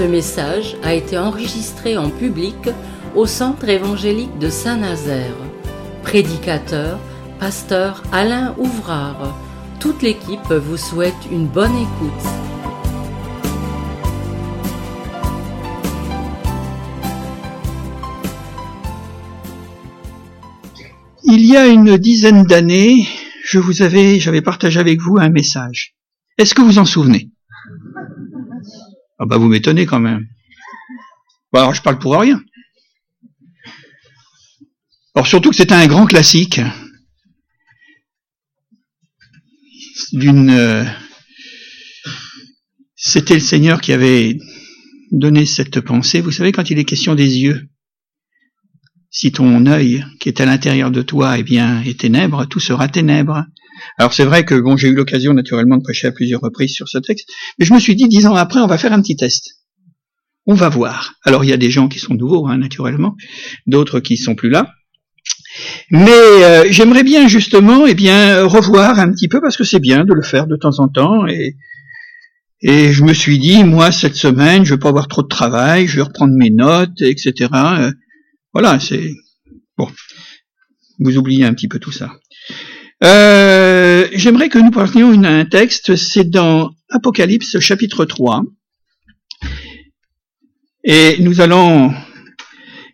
Ce message a été enregistré en public au Centre évangélique de Saint-Nazaire. Prédicateur, pasteur Alain Ouvrard. Toute l'équipe vous souhaite une bonne écoute. Il y a une dizaine d'années, je vous avais, j'avais partagé avec vous un message. Est-ce que vous en souvenez? Ah bah vous m'étonnez quand même. Bon alors je parle pour rien. Alors surtout que c'était un grand classique d'une euh, c'était le Seigneur qui avait donné cette pensée. Vous savez, quand il est question des yeux, si ton œil qui est à l'intérieur de toi eh bien, est ténèbre, tout sera ténèbre. Alors c'est vrai que bon, j'ai eu l'occasion naturellement de prêcher à plusieurs reprises sur ce texte, mais je me suis dit, dix ans après, on va faire un petit test. On va voir. Alors il y a des gens qui sont nouveaux, hein, naturellement, d'autres qui sont plus là. Mais euh, j'aimerais bien justement eh bien revoir un petit peu parce que c'est bien de le faire de temps en temps et et je me suis dit moi cette semaine je vais pas avoir trop de travail, je vais reprendre mes notes etc. Euh, voilà c'est bon vous oubliez un petit peu tout ça. Euh, j'aimerais que nous parlions un texte, c'est dans Apocalypse chapitre 3. Et nous allons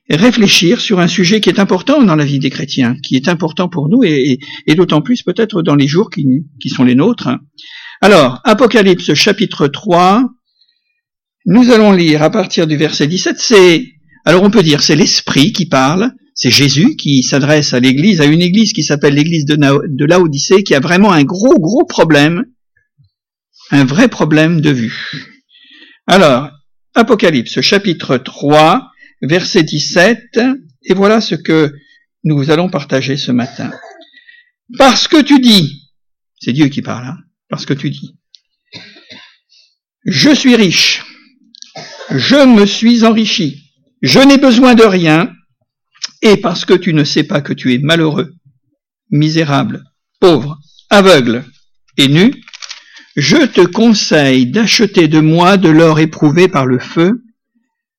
réfléchir sur un sujet qui est important dans la vie des chrétiens, qui est important pour nous et, et, d'autant plus peut-être dans les jours qui, qui, sont les nôtres. Alors, Apocalypse chapitre 3, nous allons lire à partir du verset 17, c'est, alors on peut dire, c'est l'Esprit qui parle, c'est Jésus qui s'adresse à l'Église, à une Église qui s'appelle l'Église de, de qui a vraiment un gros, gros problème, un vrai problème de vue. Alors, Apocalypse chapitre 3, verset 17, et voilà ce que nous allons partager ce matin. Parce que tu dis, c'est Dieu qui parle, hein, parce que tu dis, je suis riche, je me suis enrichi, je n'ai besoin de rien, et parce que tu ne sais pas que tu es malheureux, misérable, pauvre, aveugle et nu, je te conseille d'acheter de moi de l'or éprouvé par le feu,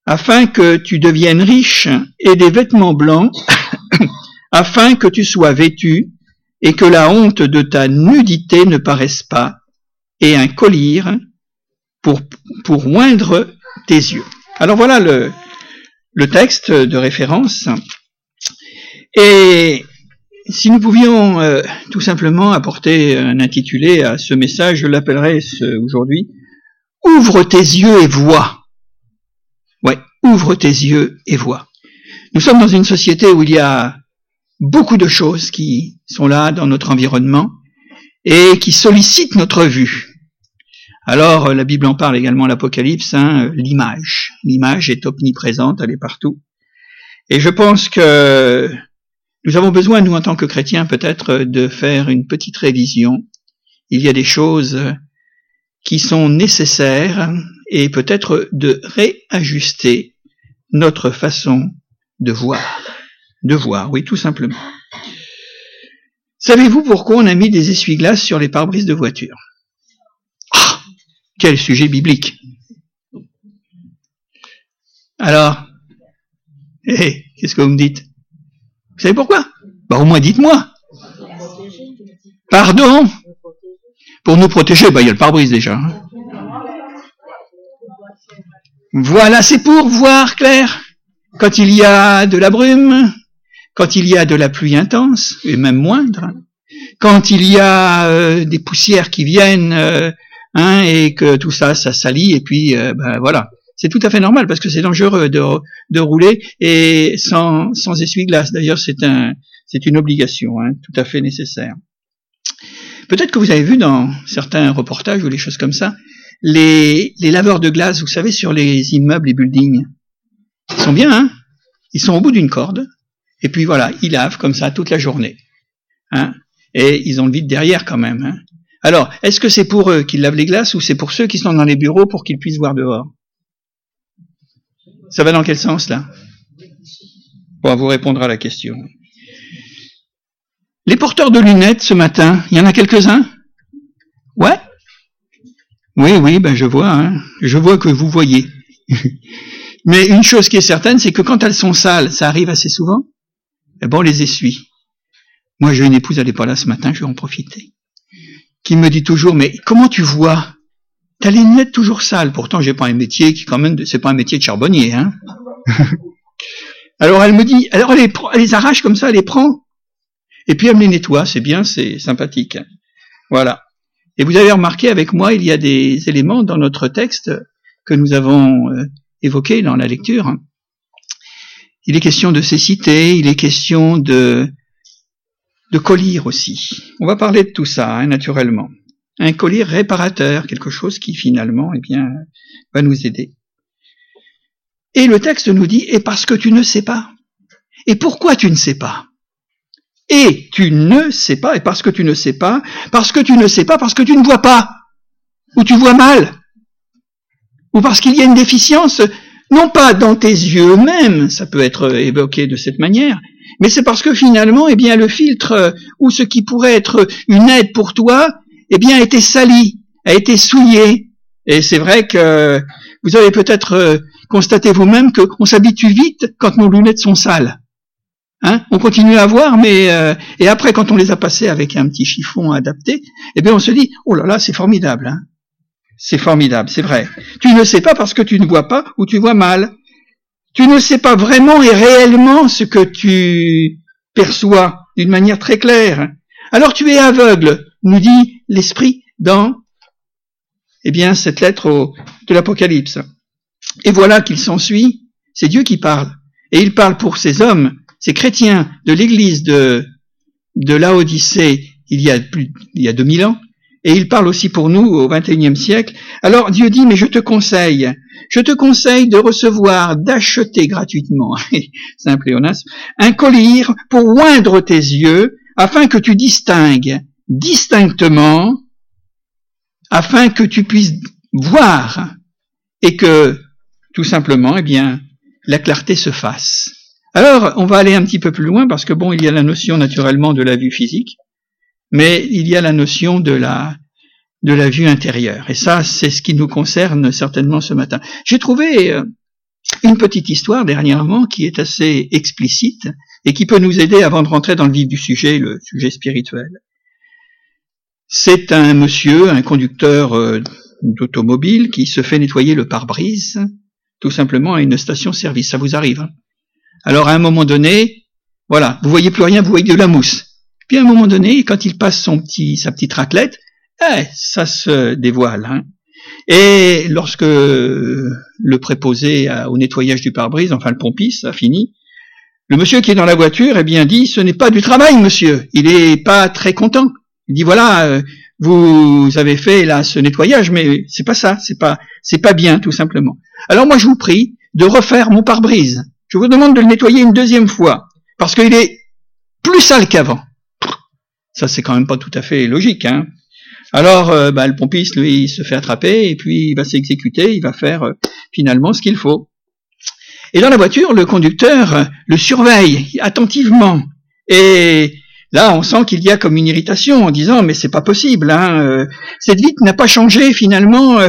afin que tu deviennes riche et des vêtements blancs, afin que tu sois vêtu et que la honte de ta nudité ne paraisse pas, et un collier pour, pour oindre tes yeux. Alors voilà le, le texte de référence. Et si nous pouvions euh, tout simplement apporter un intitulé à ce message, je l'appellerais aujourd'hui Ouvre tes yeux et vois. Ouais, ouvre tes yeux et vois. Nous sommes dans une société où il y a beaucoup de choses qui sont là dans notre environnement et qui sollicitent notre vue. Alors, la Bible en parle également l'Apocalypse, hein, l'image. L'image est omniprésente, elle est partout. Et je pense que nous avons besoin, nous, en tant que chrétiens, peut-être de faire une petite révision. Il y a des choses qui sont nécessaires et peut-être de réajuster notre façon de voir. De voir, oui, tout simplement. Savez-vous pourquoi on a mis des essuie-glaces sur les pare-brises de voiture? Ah Quel sujet biblique Alors, qu'est-ce que vous me dites? Vous savez pourquoi? Bah au moins dites-moi. Pardon Pour nous protéger, bah il y a le pare-brise déjà. Hein. Voilà, c'est pour voir clair. Quand il y a de la brume, quand il y a de la pluie intense, et même moindre, quand il y a euh, des poussières qui viennent, euh, hein, et que tout ça, ça salit, et puis ben voilà. C'est tout à fait normal parce que c'est dangereux de, rouler et sans, essuie-glace. D'ailleurs, c'est un, c'est une obligation, hein, tout à fait nécessaire. Peut-être que vous avez vu dans certains reportages ou les choses comme ça, les, les laveurs de glace, vous savez, sur les immeubles et buildings, ils sont bien, hein Ils sont au bout d'une corde, et puis voilà, ils lavent comme ça toute la journée. Hein et ils ont le vide derrière quand même. Hein Alors, est-ce que c'est pour eux qu'ils lavent les glaces ou c'est pour ceux qui sont dans les bureaux pour qu'ils puissent voir dehors? Ça va dans quel sens là? Bon, vous répondre à la question. Les porteurs de lunettes ce matin, il y en a quelques-uns? Ouais? Oui, oui, ben je vois, hein. je vois que vous voyez. Mais une chose qui est certaine, c'est que quand elles sont sales, ça arrive assez souvent, eh bon, on les essuie. Moi, j'ai une épouse, elle n'est pas là ce matin, je vais en profiter, qui me dit toujours, mais comment tu vois? T'as les lunettes toujours sales. Pourtant, j'ai pas un métier qui, quand même, c'est pas un métier de charbonnier, hein. alors elle me dit, alors elle les, elle les arrache comme ça, elle les prend, et puis elle me les nettoie. C'est bien, c'est sympathique. Voilà. Et vous avez remarqué avec moi, il y a des éléments dans notre texte que nous avons euh, évoqués dans la lecture. Il est question de cécité, il est question de de collier aussi. On va parler de tout ça, hein, naturellement. Un collier réparateur, quelque chose qui finalement, eh bien, va nous aider. Et le texte nous dit, et parce que tu ne sais pas. Et pourquoi tu ne sais pas? Et tu ne sais pas, et parce que tu ne sais pas, parce que tu ne sais pas, parce que tu ne vois pas, ou tu vois mal, ou parce qu'il y a une déficience, non pas dans tes yeux eux-mêmes, ça peut être évoqué de cette manière, mais c'est parce que finalement, eh bien, le filtre ou ce qui pourrait être une aide pour toi, eh bien, a été sali, a été souillé. Et c'est vrai que vous avez peut-être euh, constaté vous-même qu'on s'habitue vite quand nos lunettes sont sales. Hein on continue à voir, mais euh, et après, quand on les a passées avec un petit chiffon adapté, eh bien, on se dit, oh là là, c'est formidable. Hein c'est formidable, c'est vrai. Tu ne sais pas parce que tu ne vois pas ou tu vois mal. Tu ne sais pas vraiment et réellement ce que tu perçois d'une manière très claire. Alors tu es aveugle, nous dit l'Esprit dans eh bien, cette lettre de l'Apocalypse. Et voilà qu'il s'ensuit, c'est Dieu qui parle. Et il parle pour ces hommes, ces chrétiens de l'église de, de Laodicée il y a plus, il y a 2000 ans. Et il parle aussi pour nous au XXIe siècle. Alors Dieu dit, mais je te conseille, je te conseille de recevoir, d'acheter gratuitement, c'est un un collier pour oindre tes yeux, afin que tu distingues distinctement, afin que tu puisses voir, et que, tout simplement, eh bien, la clarté se fasse. Alors, on va aller un petit peu plus loin, parce que bon, il y a la notion naturellement de la vue physique, mais il y a la notion de la de la vue intérieure. Et ça, c'est ce qui nous concerne certainement ce matin. J'ai trouvé euh, une petite histoire dernièrement qui est assez explicite et qui peut nous aider avant de rentrer dans le vif du sujet, le sujet spirituel. C'est un monsieur, un conducteur euh, d'automobile qui se fait nettoyer le pare-brise tout simplement à une station-service. Ça vous arrive. Hein Alors à un moment donné, voilà, vous voyez plus rien, vous voyez de la mousse. Puis à un moment donné, quand il passe son petit, sa petite raclette, eh, ça se dévoile. Hein. Et lorsque le préposé au nettoyage du pare-brise, enfin le pompiste, a fini, le monsieur qui est dans la voiture, eh bien dit, ce n'est pas du travail, monsieur. Il est pas très content. Il dit, voilà, euh, vous avez fait là ce nettoyage, mais c'est pas ça, c'est pas, c'est pas bien, tout simplement. Alors moi, je vous prie de refaire mon pare-brise. Je vous demande de le nettoyer une deuxième fois, parce qu'il est plus sale qu'avant. Ça, c'est quand même pas tout à fait logique, hein. Alors, euh, bah, le pompiste, lui, il se fait attraper et puis il va s'exécuter, il va faire euh, finalement ce qu'il faut. Et dans la voiture, le conducteur le surveille attentivement. Et là, on sent qu'il y a comme une irritation en disant mais c'est pas possible. Hein, cette vitre n'a pas changé finalement.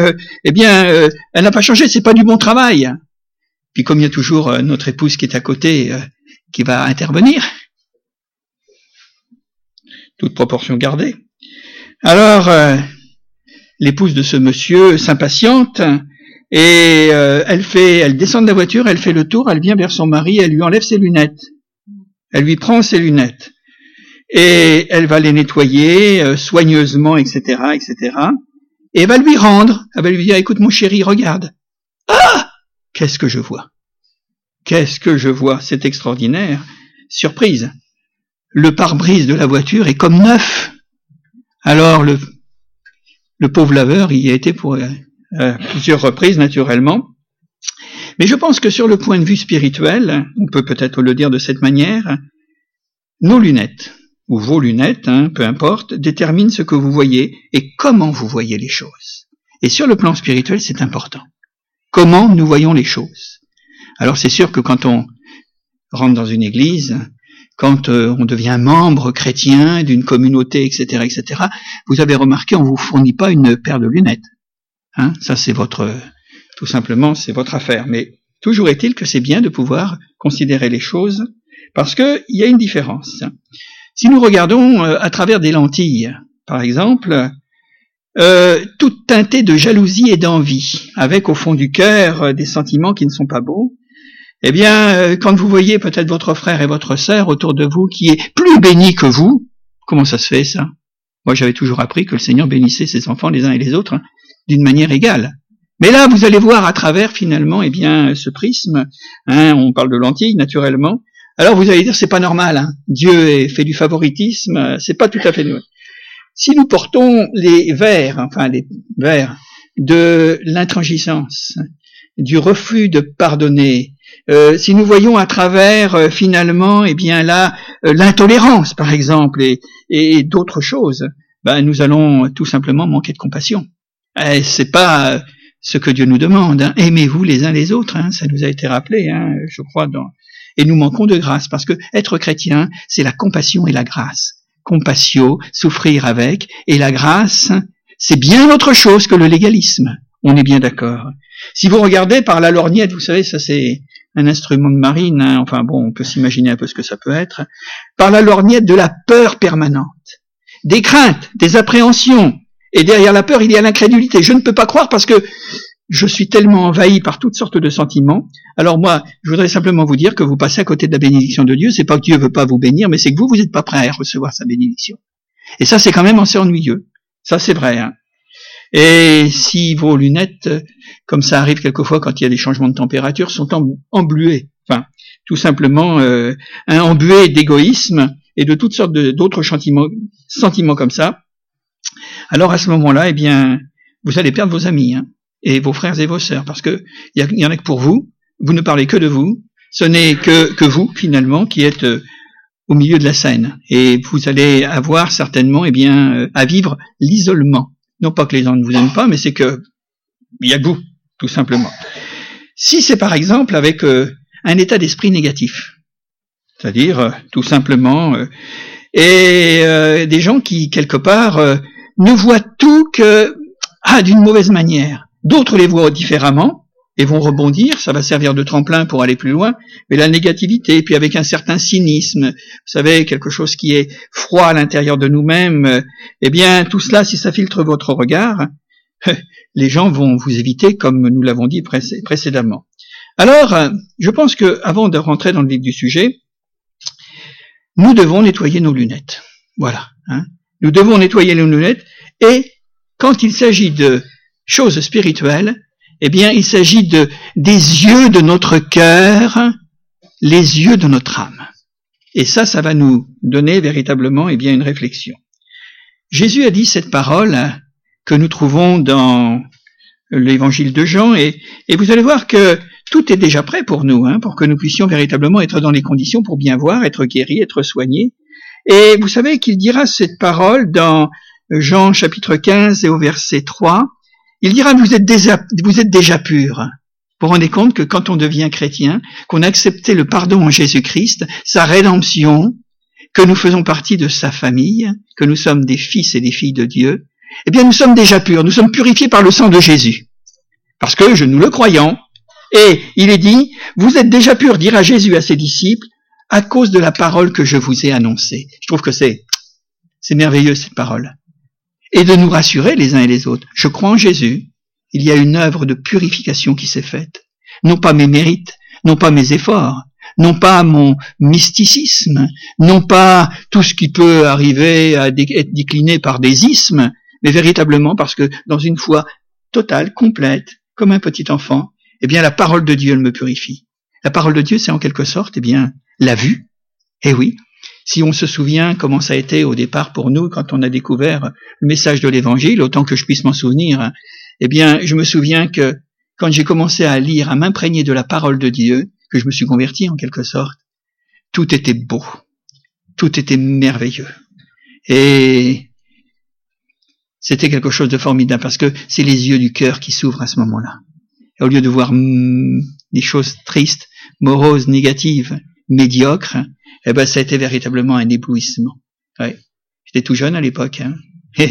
eh bien, elle n'a pas changé. C'est pas du bon travail. Puis comme il y a toujours notre épouse qui est à côté, qui va intervenir, toute proportion gardée. Alors, euh, l'épouse de ce monsieur s'impatiente et euh, elle fait, elle descend de la voiture, elle fait le tour, elle vient vers son mari, elle lui enlève ses lunettes, elle lui prend ses lunettes et elle va les nettoyer euh, soigneusement, etc., etc. Et elle va lui rendre, elle va lui dire, écoute mon chéri, regarde. Ah Qu'est-ce que je vois? Qu'est-ce que je vois? C'est extraordinaire. Surprise. Le pare-brise de la voiture est comme neuf. Alors le, le pauvre laveur y a été pour euh, plusieurs reprises naturellement. Mais je pense que sur le point de vue spirituel, on peut peut-être le dire de cette manière, nos lunettes, ou vos lunettes, hein, peu importe, déterminent ce que vous voyez et comment vous voyez les choses. Et sur le plan spirituel, c'est important. Comment nous voyons les choses. Alors c'est sûr que quand on rentre dans une église, quand euh, on devient membre chrétien d'une communauté, etc., etc., vous avez remarqué, on vous fournit pas une paire de lunettes. Hein ça, c'est votre tout simplement, c'est votre affaire. Mais toujours est-il que c'est bien de pouvoir considérer les choses parce qu'il y a une différence. Si nous regardons euh, à travers des lentilles, par exemple, euh, toute teintée de jalousie et d'envie, avec au fond du cœur euh, des sentiments qui ne sont pas beaux, eh bien, euh, quand vous voyez peut-être votre frère et votre sœur autour de vous qui est plus béni que vous, comment ça se fait ça? Moi, j'avais toujours appris que le Seigneur bénissait ses enfants les uns et les autres hein, d'une manière égale. Mais là, vous allez voir à travers finalement, eh bien, ce prisme. Hein, on parle de lentilles, naturellement. Alors vous allez dire, c'est pas normal. Hein. Dieu fait du favoritisme. C'est pas tout à fait normal. Si nous portons les vers, enfin les vers de l'intransigeance, du refus de pardonner, euh, si nous voyons à travers euh, finalement, eh bien là, euh, l'intolérance par exemple et, d'autres choses, ben, nous allons tout simplement manquer de compassion. Eh, c'est pas ce que Dieu nous demande. Hein. Aimez-vous les uns les autres, hein. ça nous a été rappelé, hein, je crois, dans... et nous manquons de grâce parce que être chrétien, c'est la compassion et la grâce compassion, souffrir avec, et la grâce, c'est bien autre chose que le légalisme. On est bien d'accord. Si vous regardez par la lorgnette, vous savez, ça c'est un instrument de marine, hein, enfin bon, on peut s'imaginer un peu ce que ça peut être, par la lorgnette de la peur permanente, des craintes, des appréhensions, et derrière la peur, il y a l'incrédulité. Je ne peux pas croire parce que je suis tellement envahi par toutes sortes de sentiments. Alors moi, je voudrais simplement vous dire que vous passez à côté de la bénédiction de Dieu. C'est pas que Dieu veut pas vous bénir, mais c'est que vous, vous n'êtes pas prêt à recevoir sa bénédiction. Et ça, c'est quand même assez ennuyeux. Ça, c'est vrai. Hein. Et si vos lunettes, comme ça arrive quelquefois quand il y a des changements de température, sont embuées, enfin, tout simplement euh, un embué d'égoïsme et de toutes sortes d'autres sentiments, sentiments comme ça, alors à ce moment-là, eh bien, vous allez perdre vos amis. Hein et vos frères et vos sœurs, parce que il y, en a que pour vous, vous ne parlez que de vous, ce n'est que, que vous, finalement, qui êtes euh, au milieu de la scène, et vous allez avoir certainement, eh bien, euh, à vivre l'isolement. Non pas que les gens ne vous aiment pas, mais c'est que il y a vous, tout simplement. Si c'est par exemple avec euh, un état d'esprit négatif, c'est-à-dire tout simplement, et des gens qui quelque part ne voient tout que ah d'une mauvaise manière, D'autres les voient différemment et vont rebondir, ça va servir de tremplin pour aller plus loin, mais la négativité, puis avec un certain cynisme, vous savez, quelque chose qui est froid à l'intérieur de nous-mêmes, eh bien tout cela, si ça filtre votre regard, les gens vont vous éviter comme nous l'avons dit précédemment. Alors, je pense que avant de rentrer dans le vif du sujet, nous devons nettoyer nos lunettes. Voilà. Hein. Nous devons nettoyer nos lunettes et quand il s'agit de chose spirituelle, eh bien, il s'agit de, des yeux de notre cœur, les yeux de notre âme. Et ça, ça va nous donner véritablement, eh bien, une réflexion. Jésus a dit cette parole que nous trouvons dans l'évangile de Jean, et, vous allez voir que tout est déjà prêt pour nous, hein, pour que nous puissions véritablement être dans les conditions pour bien voir, être guéris, être soignés. Et vous savez qu'il dira cette parole dans Jean chapitre 15 et au verset 3, il dira, vous êtes déjà, vous pur. Vous vous rendez compte que quand on devient chrétien, qu'on a accepté le pardon en Jésus-Christ, sa rédemption, que nous faisons partie de sa famille, que nous sommes des fils et des filles de Dieu, eh bien nous sommes déjà purs, nous sommes purifiés par le sang de Jésus. Parce que je nous le croyons. Et il est dit, vous êtes déjà purs, dira Jésus à ses disciples, à cause de la parole que je vous ai annoncée. Je trouve que c'est, c'est merveilleux cette parole et de nous rassurer les uns et les autres. Je crois en Jésus. Il y a une œuvre de purification qui s'est faite. Non pas mes mérites, non pas mes efforts, non pas mon mysticisme, non pas tout ce qui peut arriver à être décliné par des ismes, mais véritablement parce que dans une foi totale, complète, comme un petit enfant, eh bien la parole de Dieu elle me purifie. La parole de Dieu, c'est en quelque sorte, eh bien, la vue. Eh oui, si on se souvient comment ça a été au départ pour nous quand on a découvert le message de l'évangile, autant que je puisse m'en souvenir, eh bien, je me souviens que quand j'ai commencé à lire, à m'imprégner de la parole de Dieu, que je me suis converti en quelque sorte, tout était beau, tout était merveilleux. Et c'était quelque chose de formidable parce que c'est les yeux du cœur qui s'ouvrent à ce moment-là. au lieu de voir mm, des choses tristes, moroses, négatives, médiocres, eh ben, ça a été véritablement un éblouissement. Ouais. J'étais tout jeune à l'époque. Hein.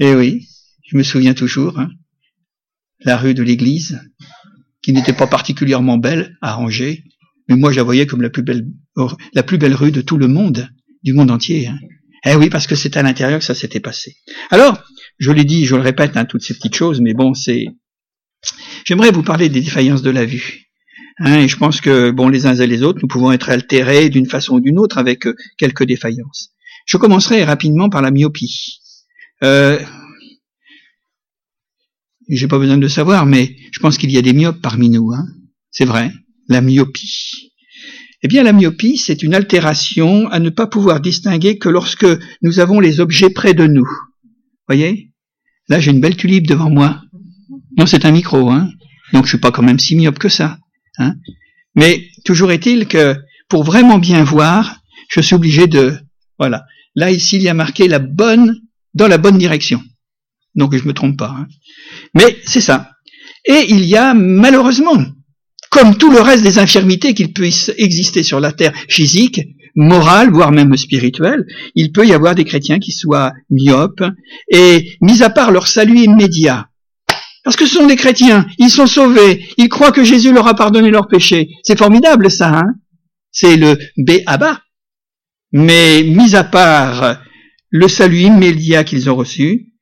Eh oui, je me souviens toujours. Hein. la rue de l'église, qui n'était pas particulièrement belle à ranger, mais moi je la voyais comme la plus belle, la plus belle rue de tout le monde, du monde entier. Hein. Eh oui, parce que c'est à l'intérieur que ça s'était passé. Alors, je l'ai dit, je le répète, hein, toutes ces petites choses, mais bon, c'est. J'aimerais vous parler des défaillances de la vue. Hein, et je pense que, bon, les uns et les autres, nous pouvons être altérés d'une façon ou d'une autre avec euh, quelques défaillances. Je commencerai rapidement par la myopie. Euh, j'ai pas besoin de savoir, mais je pense qu'il y a des myopes parmi nous. Hein. C'est vrai, la myopie. Eh bien, la myopie, c'est une altération à ne pas pouvoir distinguer que lorsque nous avons les objets près de nous. Voyez? Là, j'ai une belle tulipe devant moi. Non, c'est un micro, hein. Donc, je suis pas quand même si myope que ça. Hein. Mais toujours est-il que pour vraiment bien voir, je suis obligé de, voilà. Là, ici, il y a marqué la bonne, dans la bonne direction. Donc, je me trompe pas. Hein. Mais c'est ça. Et il y a, malheureusement, comme tout le reste des infirmités qu'il puisse exister sur la terre physique, morale, voire même spirituelle, il peut y avoir des chrétiens qui soient myopes, et mis à part leur salut immédiat, parce que ce sont des chrétiens, ils sont sauvés, ils croient que Jésus leur a pardonné leurs péchés. C'est formidable ça, hein C'est le B-A-B-A. Mais mis à part le salut immédiat qu'ils ont reçu,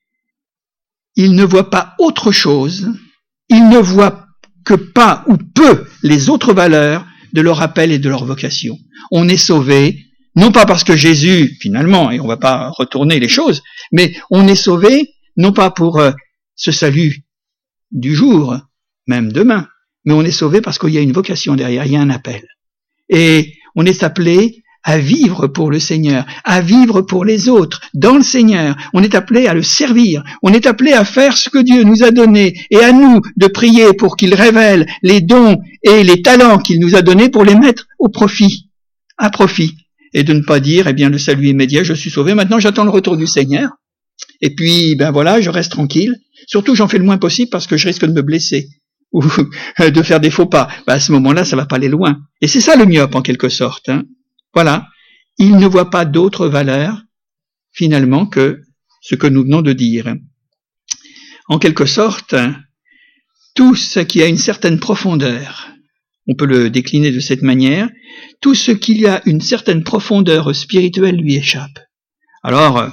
ils ne voient pas autre chose, ils ne voient que pas ou peu les autres valeurs de leur appel et de leur vocation. On est sauvé, non pas parce que Jésus, finalement, et on ne va pas retourner les choses, mais on est sauvé, non pas pour euh, ce salut du jour, même demain, mais on est sauvé parce qu'il y a une vocation derrière, il y a un appel. Et on est appelé à vivre pour le Seigneur, à vivre pour les autres, dans le Seigneur. On est appelé à le servir. On est appelé à faire ce que Dieu nous a donné et à nous de prier pour qu'il révèle les dons et les talents qu'il nous a donnés pour les mettre au profit, à profit. Et de ne pas dire, eh bien, le salut immédiat, je suis sauvé, maintenant j'attends le retour du Seigneur. Et puis, ben voilà, je reste tranquille. Surtout, j'en fais le moins possible parce que je risque de me blesser ou de faire des faux pas. Ben, à ce moment-là, ça va pas aller loin. Et c'est ça le myope en quelque sorte. Hein. Voilà. Il ne voit pas d'autre valeur finalement que ce que nous venons de dire. En quelque sorte, tout ce qui a une certaine profondeur, on peut le décliner de cette manière, tout ce qui a une certaine profondeur spirituelle lui échappe. Alors,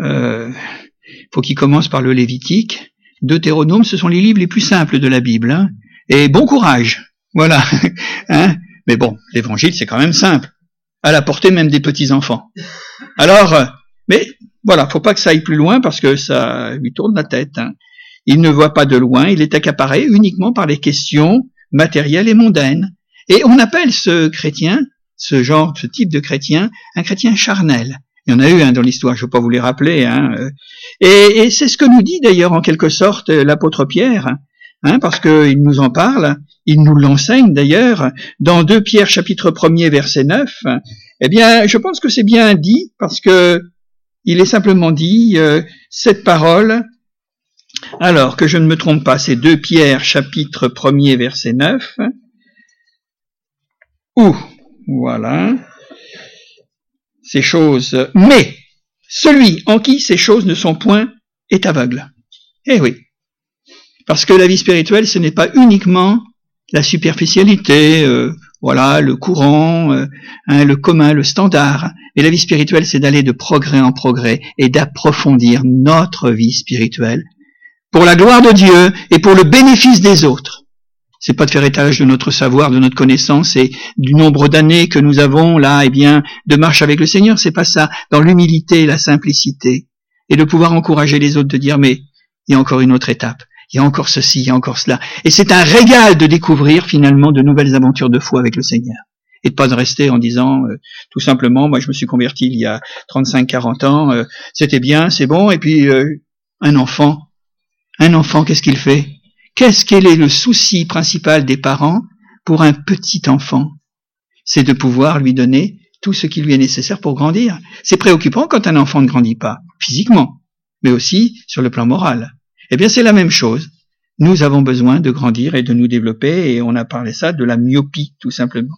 euh, faut qu'il commence par le Lévitique. Deutéronome, ce sont les livres les plus simples de la Bible. Hein. Et bon courage. Voilà. hein Mais bon, l'évangile, c'est quand même simple. À la portée même des petits-enfants. Alors, euh, mais voilà, faut pas que ça aille plus loin parce que ça lui tourne la tête. Hein. Il ne voit pas de loin, il est accaparé uniquement par les questions matérielles et mondaines. Et on appelle ce chrétien, ce genre, ce type de chrétien, un chrétien charnel. Il y en a eu un dans l'histoire, je ne vais pas vous les rappeler. Hein. Et, et c'est ce que nous dit d'ailleurs en quelque sorte l'apôtre Pierre, hein, parce qu'il nous en parle, il nous l'enseigne d'ailleurs dans 2 Pierre chapitre 1er verset 9. Eh bien, je pense que c'est bien dit parce que il est simplement dit euh, cette parole. Alors que je ne me trompe pas, c'est 2 Pierre chapitre 1er verset 9. Ou voilà ces choses, mais celui en qui ces choses ne sont point est aveugle. Eh oui. Parce que la vie spirituelle, ce n'est pas uniquement la superficialité, euh, voilà, le courant, euh, hein, le commun, le standard. Mais la vie spirituelle, c'est d'aller de progrès en progrès et d'approfondir notre vie spirituelle pour la gloire de Dieu et pour le bénéfice des autres. C'est pas de faire étalage de notre savoir, de notre connaissance et du nombre d'années que nous avons là, eh bien, de marche avec le Seigneur. C'est pas ça. Dans l'humilité la simplicité. Et de pouvoir encourager les autres de dire, mais il y a encore une autre étape. Il y a encore ceci, il y a encore cela. Et c'est un régal de découvrir finalement de nouvelles aventures de foi avec le Seigneur. Et de pas de rester en disant euh, tout simplement, moi je me suis converti il y a 35-40 ans, euh, c'était bien, c'est bon, et puis euh, un enfant, un enfant, qu'est-ce qu'il fait? Qu'est-ce quel est le souci principal des parents pour un petit enfant? C'est de pouvoir lui donner tout ce qui lui est nécessaire pour grandir. C'est préoccupant quand un enfant ne grandit pas, physiquement, mais aussi sur le plan moral. Eh bien, c'est la même chose. Nous avons besoin de grandir et de nous développer, et on a parlé ça de la myopie, tout simplement.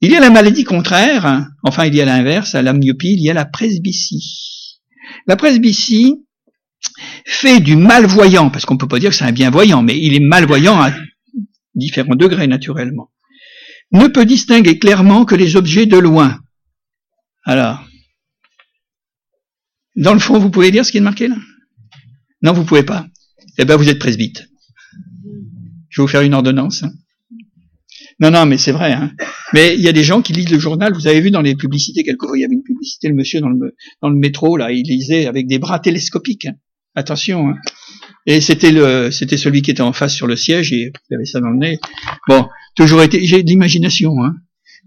Il y a la maladie contraire, hein. enfin il y a l'inverse, à la myopie, il y a la presbytie. La presbytie, fait du malvoyant, parce qu'on peut pas dire que c'est un bienvoyant, mais il est malvoyant à différents degrés naturellement, ne peut distinguer clairement que les objets de loin. Alors, dans le fond, vous pouvez dire ce qui est marqué là? Non, vous pouvez pas. Eh bien, vous êtes presbyte. Je vais vous faire une ordonnance. Hein. Non, non, mais c'est vrai. Hein. Mais il y a des gens qui lisent le journal. Vous avez vu dans les publicités, quelquefois, il y avait une publicité, le monsieur dans le, dans le métro, là, il lisait avec des bras télescopiques. Hein. Attention. Hein. Et c'était le, c'était celui qui était en face sur le siège et il avait ça dans le nez. Bon, toujours été, j'ai de l'imagination. Hein.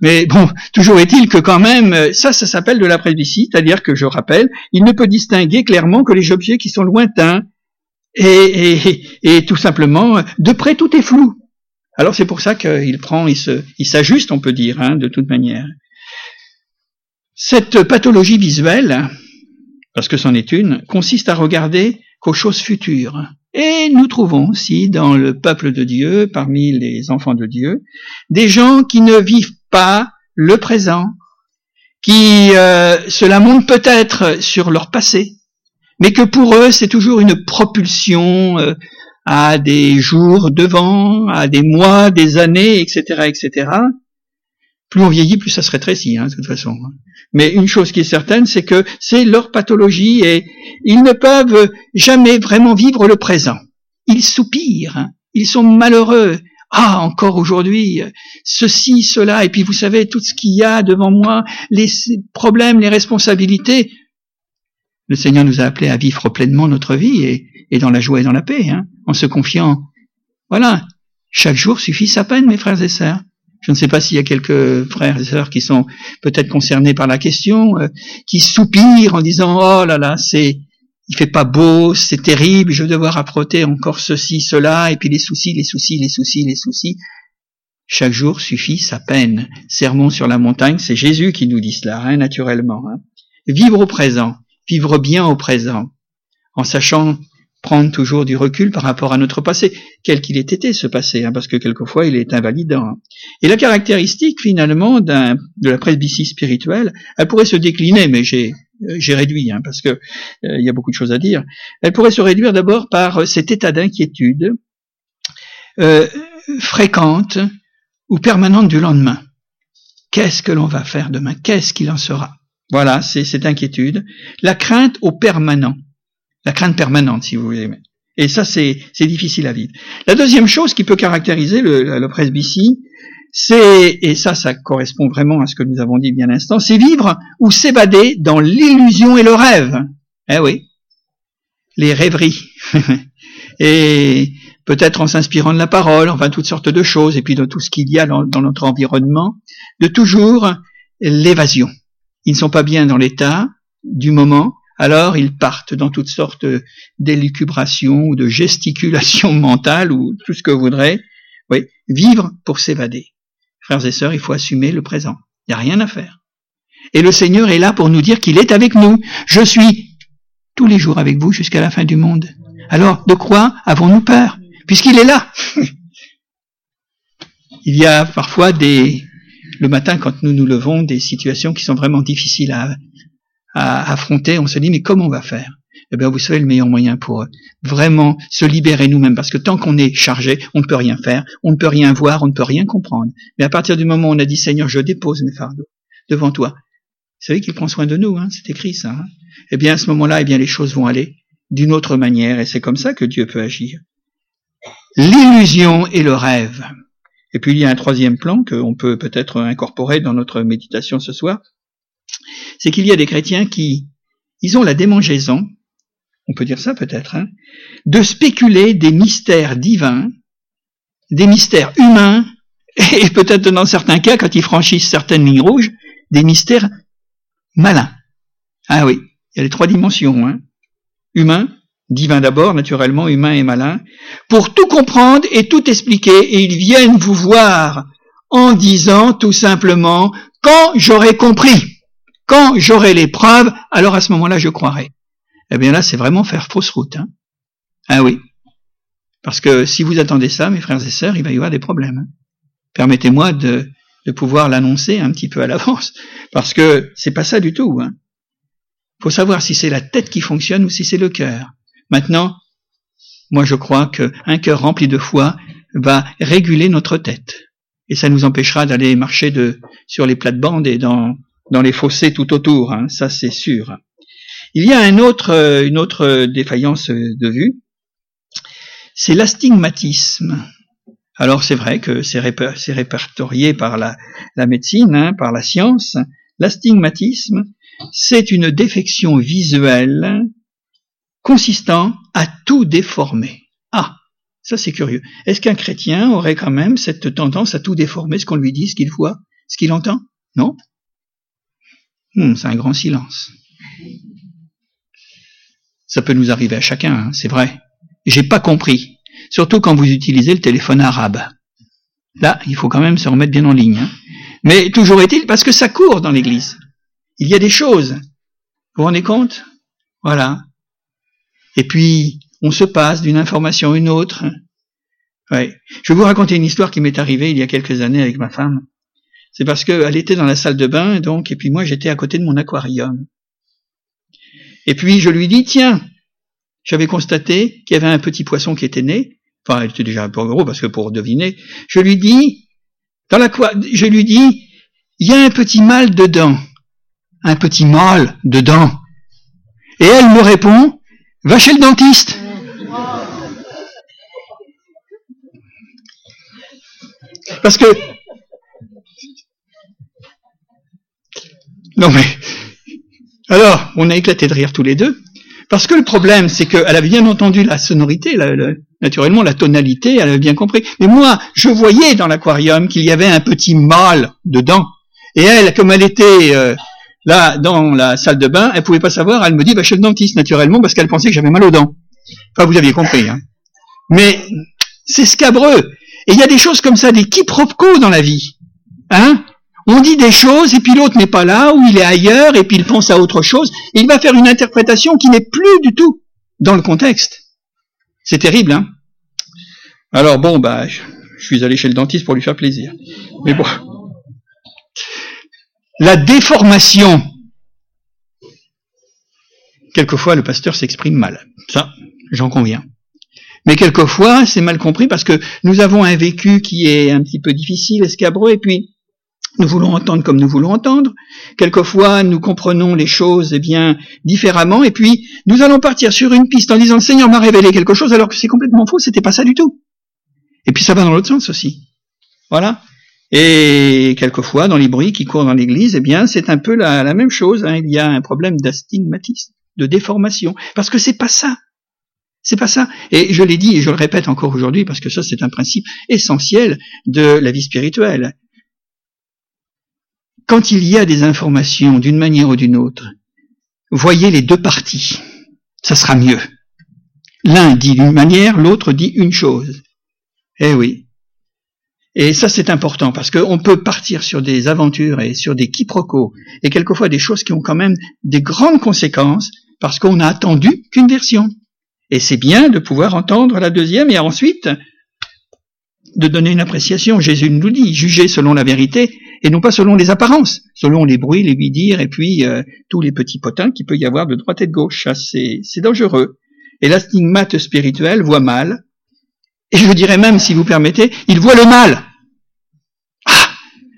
Mais bon, toujours est-il que quand même, ça, ça s'appelle de la presbytie, c'est-à-dire que je rappelle, il ne peut distinguer clairement que les objets qui sont lointains et, et, et tout simplement, de près tout est flou. Alors c'est pour ça qu'il prend, il se, il s'ajuste, on peut dire, hein, de toute manière. Cette pathologie visuelle, parce que c'en est une, consiste à regarder qu'aux choses futures. Et nous trouvons aussi dans le peuple de Dieu, parmi les enfants de Dieu, des gens qui ne vivent pas le présent, qui euh, se lamentent peut-être sur leur passé, mais que pour eux c'est toujours une propulsion euh, à des jours devant, à des mois, des années, etc., etc. Plus on vieillit, plus ça se rétrécit, hein, de toute façon. Mais une chose qui est certaine, c'est que c'est leur pathologie et ils ne peuvent jamais vraiment vivre le présent. Ils soupirent, hein. ils sont malheureux. Ah, encore aujourd'hui, ceci, cela, et puis vous savez, tout ce qu'il y a devant moi, les problèmes, les responsabilités. Le Seigneur nous a appelés à vivre pleinement notre vie et, dans la joie et dans la paix. Hein en se confiant. Voilà, chaque jour suffit sa peine, mes frères et sœurs. Je ne sais pas s'il y a quelques frères et sœurs qui sont peut-être concernés par la question, euh, qui soupirent en disant oh là là, c'est il fait pas beau, c'est terrible, je vais devoir apprêter encore ceci, cela, et puis les soucis, les soucis, les soucis, les soucis. Chaque jour suffit sa peine. Sermon sur la montagne, c'est Jésus qui nous dit cela, hein, naturellement. Hein. Vivre au présent, vivre bien au présent, en sachant prendre toujours du recul par rapport à notre passé, quel qu'il ait été ce passé, hein, parce que quelquefois il est invalidant. Et la caractéristique finalement de la presbytie spirituelle, elle pourrait se décliner, mais j'ai euh, j'ai réduit, hein, parce que euh, il y a beaucoup de choses à dire. Elle pourrait se réduire d'abord par euh, cet état d'inquiétude fréquente ou permanente du lendemain. Qu'est-ce que l'on va faire demain? Qu'est-ce qu'il en sera? Voilà, c'est cette inquiétude. La crainte au permanent la crainte permanente, si vous voulez. Et ça, c'est difficile à vivre. La deuxième chose qui peut caractériser le, le presbytie, c'est, et ça, ça correspond vraiment à ce que nous avons dit bien l'instant, c'est vivre ou s'évader dans l'illusion et le rêve. Eh oui, les rêveries. et peut-être en s'inspirant de la parole, enfin toutes sortes de choses, et puis de tout ce qu'il y a dans, dans notre environnement, de toujours l'évasion. Ils ne sont pas bien dans l'état du moment, alors ils partent dans toutes sortes d'élucubrations ou de gesticulations mentales ou tout ce que vous voudrez. Oui, vivre pour s'évader. Frères et sœurs, il faut assumer le présent. Il n'y a rien à faire. Et le Seigneur est là pour nous dire qu'il est avec nous. Je suis tous les jours avec vous jusqu'à la fin du monde. Alors, de quoi avons-nous peur Puisqu'il est là? il y a parfois des, le matin quand nous nous levons, des situations qui sont vraiment difficiles à, à affronter, on se dit mais comment on va faire? Eh bien, vous savez le meilleur moyen pour vraiment se libérer nous-mêmes, parce que tant qu'on est chargé, on ne peut rien faire, on ne peut rien voir, on ne peut rien comprendre. Mais à partir du moment où on a dit Seigneur, je dépose mes fardeaux devant toi, vous savez qu'il prend soin de nous, hein, c'est écrit ça. Hein eh bien, à ce moment-là, eh bien, les choses vont aller d'une autre manière, et c'est comme ça que Dieu peut agir. L'illusion et le rêve. Et puis il y a un troisième plan qu'on peut peut-être incorporer dans notre méditation ce soir, c'est qu'il y a des chrétiens qui, ils ont la démangeaison, on peut dire ça peut-être, hein, de spéculer des mystères divins, des mystères humains, et peut-être dans certains cas, quand ils franchissent certaines lignes rouges, des mystères malins. Ah oui, il y a les trois dimensions, hein. Humain, divin d'abord, naturellement, humain et malin, pour tout comprendre et tout expliquer, et ils viennent vous voir en disant tout simplement, quand j'aurai compris. Quand j'aurai les preuves, alors à ce moment-là, je croirai. Eh bien là, c'est vraiment faire fausse route. Hein. ah oui. Parce que si vous attendez ça, mes frères et sœurs, il va y avoir des problèmes. Hein. Permettez-moi de, de pouvoir l'annoncer un petit peu à l'avance, parce que c'est pas ça du tout. Hein. Faut savoir si c'est la tête qui fonctionne ou si c'est le cœur. Maintenant, moi je crois qu'un cœur rempli de foi va réguler notre tête. Et ça nous empêchera d'aller marcher de, sur les plates-bandes et dans, dans les fossés tout autour, hein, ça c'est sûr. Il y a un autre, euh, une autre défaillance de vue, c'est l'astigmatisme. Alors c'est vrai que c'est répertorié par la, médecine, hein, par la science. L'astigmatisme, c'est une défection visuelle consistant à tout déformer. Ah, ça c'est curieux. Est-ce qu'un chrétien aurait quand même cette tendance à tout déformer, ce qu'on lui dit, ce qu'il voit, ce qu'il entend? Non? Hmm, C'est un grand silence. Ça peut nous arriver à chacun, hein, c'est vrai. J'ai pas compris. Surtout quand vous utilisez le téléphone arabe. Là, il faut quand même se remettre bien en ligne. Hein. Mais toujours est-il parce que ça court dans l'Église. Il y a des choses. Vous vous rendez compte? Voilà. Et puis, on se passe d'une information à une autre. Ouais. Je vais vous raconter une histoire qui m'est arrivée il y a quelques années avec ma femme. C'est parce qu'elle était dans la salle de bain, donc, et puis moi j'étais à côté de mon aquarium. Et puis je lui dis, tiens, j'avais constaté qu'il y avait un petit poisson qui était né. Enfin, il était déjà un peu gros parce que pour deviner, je lui dis, dans je lui dis, il y a un petit mâle dedans. Un petit mâle dedans. Et elle me répond, va chez le dentiste. Parce que, non mais, alors, on a éclaté de rire tous les deux. Parce que le problème, c'est qu'elle avait bien entendu la sonorité, naturellement la tonalité, elle avait bien compris. Mais moi, je voyais dans l'aquarium qu'il y avait un petit mâle dedans. Et elle, comme elle était euh, là dans la salle de bain, elle pouvait pas savoir. Elle me dit, bah, suis le dentiste naturellement parce qu'elle pensait que j'avais mal aux dents. Enfin, vous aviez compris. Hein. Mais c'est scabreux. Et il y a des choses comme ça, des quiproquos dans la vie. Hein? On dit des choses et puis l'autre n'est pas là ou il est ailleurs et puis il pense à autre chose. Et il va faire une interprétation qui n'est plus du tout dans le contexte. C'est terrible, hein? Alors bon, bah, je, suis allé chez le dentiste pour lui faire plaisir. Mais bon. La déformation. Quelquefois, le pasteur s'exprime mal. Ça, j'en conviens. Mais quelquefois, c'est mal compris parce que nous avons un vécu qui est un petit peu difficile, escabreux, et puis nous voulons entendre comme nous voulons entendre. Quelquefois, nous comprenons les choses eh bien différemment, et puis nous allons partir sur une piste en disant le Seigneur m'a révélé quelque chose, alors que c'est complètement faux, c'était pas ça du tout. Et puis ça va dans l'autre sens aussi. Voilà. Et quelquefois, dans les bruits qui courent dans l'Église, eh bien, c'est un peu la, même chose. Hein. Il y a un problème d'astigmatisme, de déformation, parce que c'est pas ça. C'est pas ça. Et je l'ai dit et je le répète encore aujourd'hui parce que ça c'est un principe essentiel de la vie spirituelle quand il y a des informations d'une manière ou d'une autre, voyez les deux parties. Ça sera mieux. L'un dit d'une manière, l'autre dit une chose. Eh oui. Et ça, c'est important parce qu'on peut partir sur des aventures et sur des quiproquos et quelquefois des choses qui ont quand même des grandes conséquences parce qu'on n'a attendu qu'une version. Et c'est bien de pouvoir entendre la deuxième et ensuite de donner une appréciation. Jésus nous dit, jugez selon la vérité et non pas selon les apparences, selon les bruits, les lui-dire, et puis euh, tous les petits potins qu'il peut y avoir de droite et de gauche. c'est dangereux. Et l'astigmate spirituel voit mal, et je dirais même, si vous permettez, il voit le mal. Ah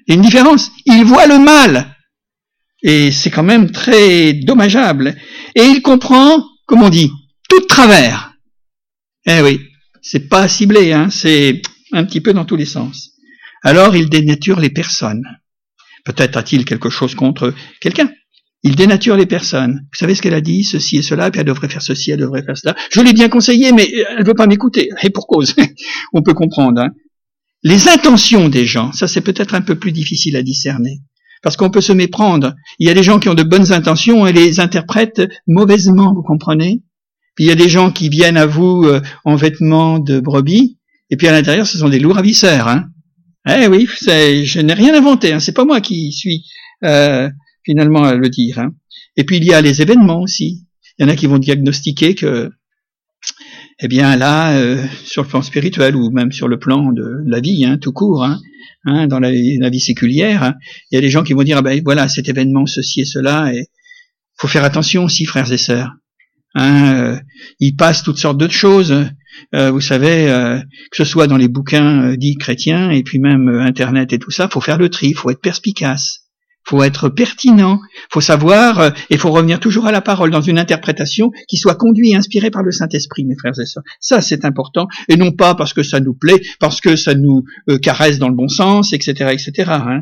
Il y a une différence. Il voit le mal. Et c'est quand même très dommageable. Et il comprend, comme on dit, tout de travers. Eh oui, c'est pas ciblé, hein, c'est un petit peu dans tous les sens alors il dénature les personnes. Peut-être a-t-il quelque chose contre quelqu'un. Il dénature les personnes. Vous savez ce qu'elle a dit, ceci et cela, puis elle devrait faire ceci, elle devrait faire cela. Je l'ai bien conseillé, mais elle ne veut pas m'écouter. Et pour cause, on peut comprendre. Hein. Les intentions des gens, ça c'est peut-être un peu plus difficile à discerner. Parce qu'on peut se méprendre. Il y a des gens qui ont de bonnes intentions et les interprètent mauvaisement, vous comprenez? Puis il y a des gens qui viennent à vous euh, en vêtements de brebis, et puis à l'intérieur, ce sont des loups ravisseurs. Hein eh oui, je n'ai rien inventé, hein, c'est pas moi qui suis euh, finalement à le dire. Hein. Et puis il y a les événements aussi. Il y en a qui vont diagnostiquer que, eh bien là, euh, sur le plan spirituel ou même sur le plan de la vie, hein, tout court, hein, hein dans la, vie séculière, il y a des gens qui vont dire, ah ben voilà, cet événement, ceci et cela, et faut faire attention aussi, frères et sœurs. Euh, il passe toutes sortes de choses. Euh, vous savez, euh, que ce soit dans les bouquins dits chrétiens et puis même Internet et tout ça, faut faire le tri, faut être perspicace, faut être pertinent, faut savoir et faut revenir toujours à la parole dans une interprétation qui soit conduite et inspirée par le Saint-Esprit, mes frères et sœurs. Ça, c'est important et non pas parce que ça nous plaît, parce que ça nous caresse dans le bon sens, etc., etc. Hein.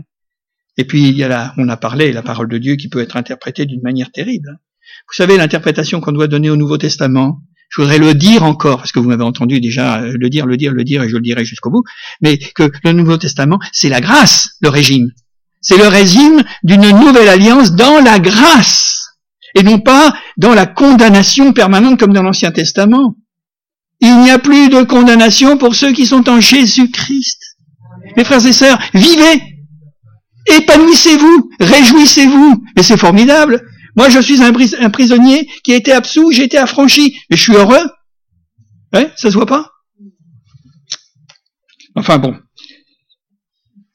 Et puis il y a là, on a parlé, la parole de Dieu qui peut être interprétée d'une manière terrible. Vous savez, l'interprétation qu'on doit donner au Nouveau Testament, je voudrais le dire encore, parce que vous m'avez entendu déjà euh, le dire, le dire, le dire, et je le dirai jusqu'au bout, mais que le Nouveau Testament, c'est la grâce, le régime. C'est le régime d'une nouvelle alliance dans la grâce, et non pas dans la condamnation permanente comme dans l'Ancien Testament. Il n'y a plus de condamnation pour ceux qui sont en Jésus-Christ. Mes frères et sœurs, vivez, épanouissez-vous, réjouissez-vous, et c'est formidable. Moi, je suis un, prisonnier qui a été absous, j'ai été affranchi, et je suis heureux. Hein Ça se voit pas? Enfin bon.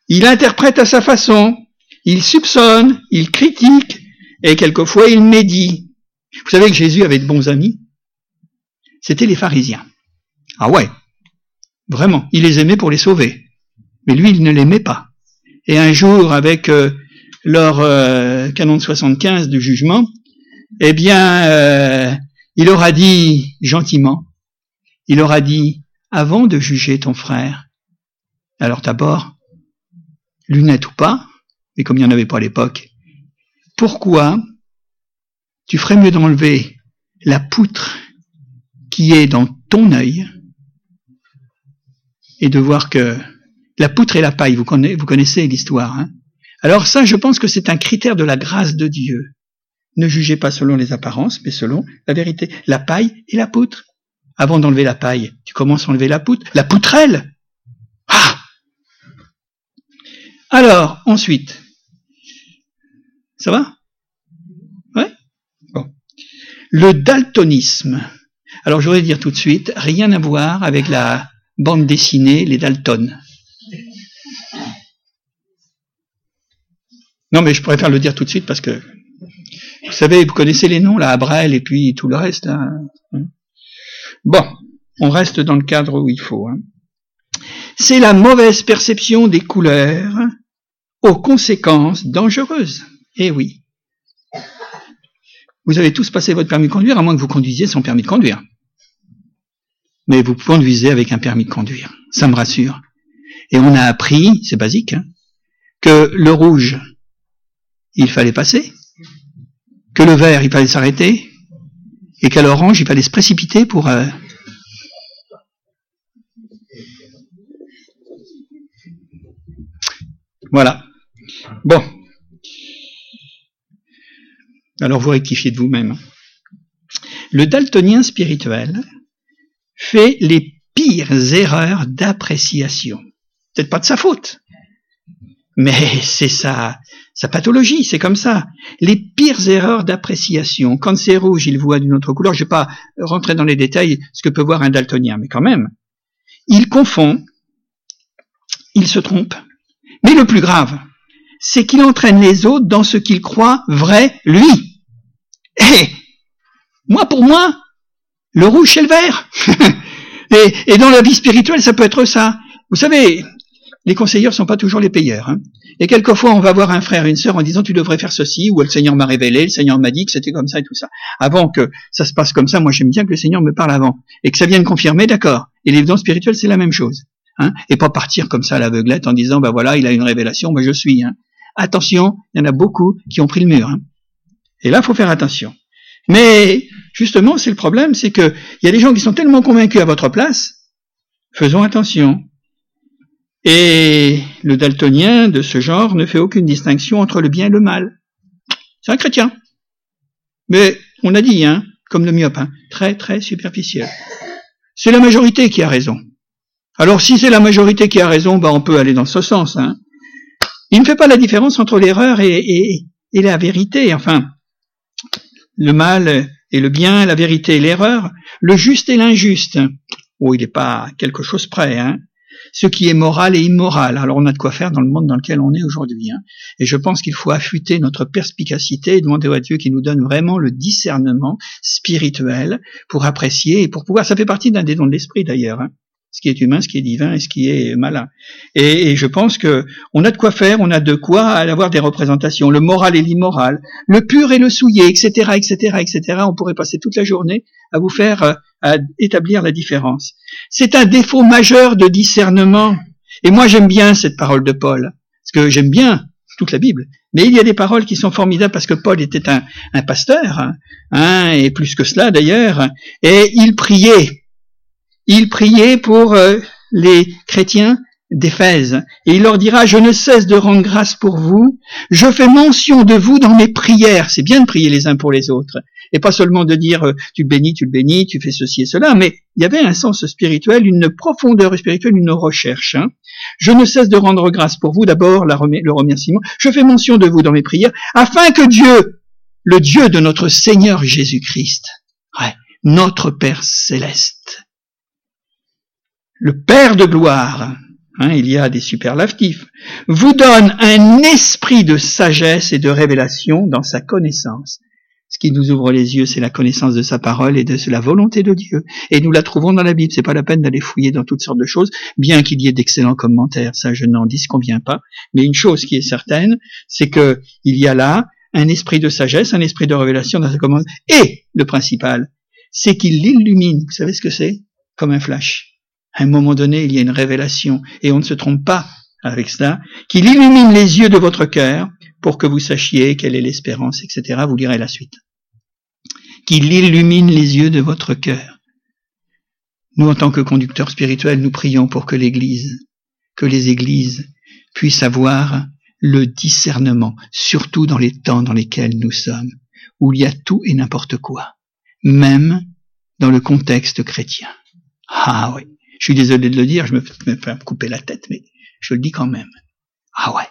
Il interprète à sa façon, il soupçonne, il critique, et quelquefois il médit. Vous savez que Jésus avait de bons amis? C'était les pharisiens. Ah ouais, vraiment, il les aimait pour les sauver. Mais lui, il ne l'aimait pas. Et un jour, avec euh, leur canon de 75 du jugement, eh bien, euh, il aura dit gentiment, il aura dit, avant de juger ton frère, alors d'abord, lunette ou pas, mais comme il n'y en avait pas à l'époque, pourquoi tu ferais mieux d'enlever la poutre qui est dans ton œil et de voir que la poutre et la paille, vous connaissez, vous connaissez l'histoire, hein alors ça, je pense que c'est un critère de la grâce de Dieu. Ne jugez pas selon les apparences, mais selon la vérité. La paille et la poutre. Avant d'enlever la paille, tu commences à enlever la poutre. La poutrelle Ah Alors, ensuite. Ça va? Ouais? Bon. Le daltonisme. Alors, je voudrais dire tout de suite, rien à voir avec la bande dessinée Les Dalton. Non, mais je préfère le dire tout de suite parce que vous savez, vous connaissez les noms, là, Abrel et puis tout le reste. Hein. Bon, on reste dans le cadre où il faut. Hein. C'est la mauvaise perception des couleurs aux conséquences dangereuses. Eh oui. Vous avez tous passé votre permis de conduire, à moins que vous conduisiez sans permis de conduire. Mais vous conduisez avec un permis de conduire. Ça me rassure. Et on a appris, c'est basique, hein, que le rouge, il fallait passer, que le vert, il fallait s'arrêter, et qu'à l'orange, il fallait se précipiter pour... Euh, voilà. Bon. Alors vous rectifiez de vous-même. Le daltonien spirituel fait les pires erreurs d'appréciation. Peut-être pas de sa faute, mais c'est ça, sa pathologie, c'est comme ça. Les pires erreurs d'appréciation. Quand c'est rouge, il voit d'une autre couleur. Je ne vais pas rentrer dans les détails ce que peut voir un daltonien, mais quand même. Il confond, il se trompe. Mais le plus grave, c'est qu'il entraîne les autres dans ce qu'il croit vrai, lui. Et moi, pour moi, le rouge, c'est le vert. et, et dans la vie spirituelle, ça peut être ça. Vous savez, les conseilleurs sont pas toujours les payeurs. Hein. Et quelquefois, on va voir un frère, une sœur en disant tu devrais faire ceci, ou le Seigneur m'a révélé, le Seigneur m'a dit que c'était comme ça et tout ça. Avant que ça se passe comme ça, moi j'aime bien que le Seigneur me parle avant. Et que ça vienne confirmer, d'accord. Et l'évidence spirituelle, c'est la même chose. Hein. Et pas partir comme ça à l'aveuglette en disant, bah voilà, il a une révélation, ben je suis. Hein. Attention, il y en a beaucoup qui ont pris le mur. Hein. Et là, faut faire attention. Mais justement, c'est le problème, c'est que il y a des gens qui sont tellement convaincus à votre place. Faisons attention. Et le daltonien de ce genre ne fait aucune distinction entre le bien et le mal. C'est un chrétien. Mais on a dit, hein, comme le myope, hein, très très superficiel. C'est la majorité qui a raison. Alors si c'est la majorité qui a raison, bah on peut aller dans ce sens. Hein. Il ne fait pas la différence entre l'erreur et, la vérité. Enfin, le mal et le bien, la vérité et l'erreur, le juste et l'injuste. Oh, il n'est pas quelque chose près. Hein. Ce qui est moral et immoral. Alors on a de quoi faire dans le monde dans lequel on est aujourd'hui. Hein. Et je pense qu'il faut affûter notre perspicacité et demander à Dieu qu'il nous donne vraiment le discernement spirituel pour apprécier et pour pouvoir. Ça fait partie d'un des dons de l'esprit d'ailleurs. Hein ce qui est humain, ce qui est divin et ce qui est malin. Et, je pense que on a de quoi faire, on a de quoi avoir des représentations, le moral et l'immoral, le pur et le souillé, etc., etc., etc. On pourrait passer toute la journée à vous faire euh, à établir la différence. C'est un défaut majeur de discernement. Et moi, j'aime bien cette parole de Paul, parce que j'aime bien toute la Bible. Mais il y a des paroles qui sont formidables parce que Paul était un, un pasteur, hein, hein et plus que cela d'ailleurs, et il priait il priait pour euh, les chrétiens d'Éphèse, et il leur dira, je ne cesse de rendre grâce pour vous, je fais mention de vous dans mes prières. C'est bien de prier les uns pour les autres, et pas seulement de dire, euh, tu bénis, tu le bénis, tu fais ceci et cela, mais il y avait un sens spirituel, une profondeur spirituelle, une recherche. Hein. Je ne cesse de rendre grâce pour vous, d'abord le remerciement, je fais mention de vous dans mes prières, afin que Dieu, le Dieu de notre Seigneur Jésus-Christ, notre Père céleste, le Père de gloire, hein, il y a des superlatifs, vous donne un esprit de sagesse et de révélation dans sa connaissance. Ce qui nous ouvre les yeux, c'est la connaissance de sa parole et de la volonté de Dieu. Et nous la trouvons dans la Bible. C'est pas la peine d'aller fouiller dans toutes sortes de choses, bien qu'il y ait d'excellents commentaires. Ça, je n'en disconviens pas. Mais une chose qui est certaine, c'est que il y a là un esprit de sagesse, un esprit de révélation dans sa commande. Et le principal, c'est qu'il l'illumine. Vous savez ce que c'est? Comme un flash un moment donné, il y a une révélation, et on ne se trompe pas avec cela, qu'il illumine les yeux de votre cœur pour que vous sachiez quelle est l'espérance, etc. Vous lirez la suite. Qu'il illumine les yeux de votre cœur. Nous, en tant que conducteurs spirituels, nous prions pour que l'Église, que les Églises puissent avoir le discernement, surtout dans les temps dans lesquels nous sommes, où il y a tout et n'importe quoi, même dans le contexte chrétien. Ah oui. Je suis désolé de le dire, je me fais couper la tête, mais je le dis quand même. Ah ouais.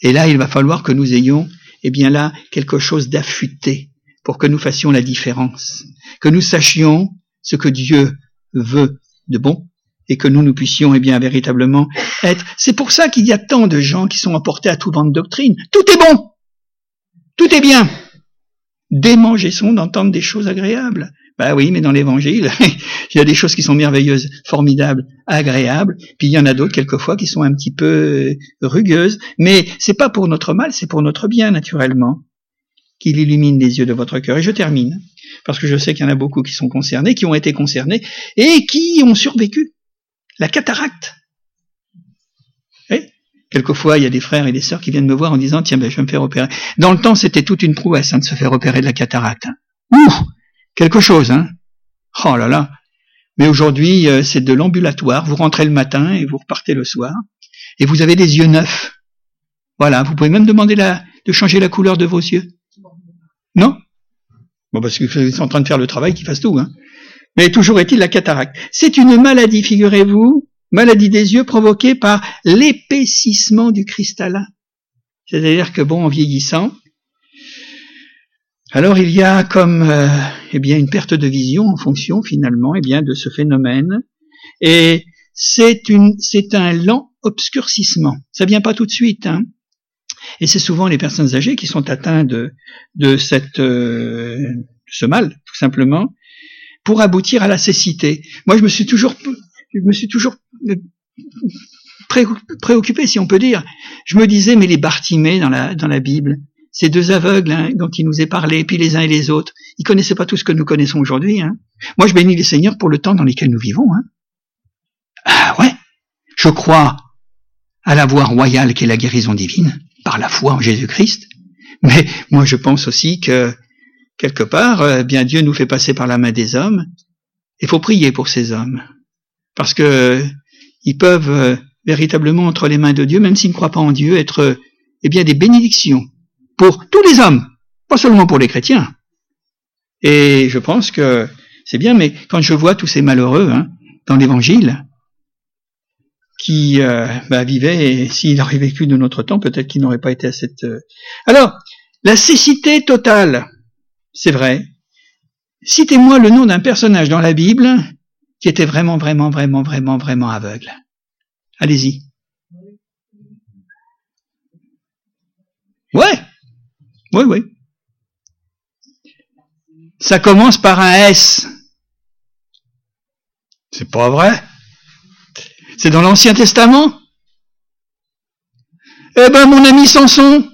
Et là, il va falloir que nous ayons, eh bien là, quelque chose d'affûté pour que nous fassions la différence, que nous sachions ce que Dieu veut de bon et que nous, nous puissions, eh bien, véritablement être. C'est pour ça qu'il y a tant de gens qui sont emportés à tout vent de doctrine. Tout est bon! Tout est bien! Démangeons d'entendre des choses agréables. Bah oui, mais dans l'évangile, il y a des choses qui sont merveilleuses, formidables, agréables, puis il y en a d'autres quelquefois qui sont un petit peu euh, rugueuses, mais c'est pas pour notre mal, c'est pour notre bien naturellement qu'il illumine les yeux de votre cœur. Et je termine, parce que je sais qu'il y en a beaucoup qui sont concernés, qui ont été concernés, et qui ont survécu. La cataracte. Et quelquefois, il y a des frères et des sœurs qui viennent me voir en disant, tiens, ben, je vais me faire opérer. Dans le temps, c'était toute une prouesse hein, de se faire opérer de la cataracte. Ouh quelque chose, hein. Oh là là. Mais aujourd'hui, euh, c'est de l'ambulatoire. Vous rentrez le matin et vous repartez le soir. Et vous avez des yeux neufs. Voilà. Vous pouvez même demander la, de changer la couleur de vos yeux. Non? Bon, parce vous êtes en train de faire le travail qui fasse tout, hein. Mais toujours est-il la cataracte. C'est une maladie, figurez-vous, maladie des yeux provoquée par l'épaississement du cristallin. C'est-à-dire que bon, en vieillissant, alors il y a comme euh, eh bien une perte de vision en fonction finalement eh bien de ce phénomène et c'est une c'est un lent obscurcissement. Ça vient pas tout de suite hein. Et c'est souvent les personnes âgées qui sont atteintes de de cette euh, ce mal tout simplement pour aboutir à la cécité. Moi je me suis toujours je me suis toujours euh, préoccupé si on peut dire. Je me disais mais les Bartimées dans la dans la Bible ces deux aveugles hein, dont il nous est parlé, puis les uns et les autres, ils connaissaient pas tout ce que nous connaissons aujourd'hui. Hein. Moi, je bénis les seigneurs pour le temps dans lequel nous vivons. Hein. Ah ouais, je crois à la voie royale qui est la guérison divine, par la foi en Jésus-Christ. Mais moi, je pense aussi que quelque part, euh, bien Dieu nous fait passer par la main des hommes. Il faut prier pour ces hommes, parce que ils peuvent euh, véritablement entre les mains de Dieu, même s'ils ne croient pas en Dieu, être eh bien des bénédictions pour tous les hommes, pas seulement pour les chrétiens. Et je pense que c'est bien, mais quand je vois tous ces malheureux hein, dans l'Évangile, qui euh, bah, vivaient, et s'il aurait vécu de notre temps, peut-être qu'il n'aurait pas été à cette... Euh, Alors, la cécité totale, c'est vrai. Citez-moi le nom d'un personnage dans la Bible qui était vraiment, vraiment, vraiment, vraiment, vraiment aveugle. Allez-y. Ouais. Oui, oui. Ça commence par un S. C'est pas vrai. C'est dans l'Ancien Testament. Eh ben, mon ami Samson,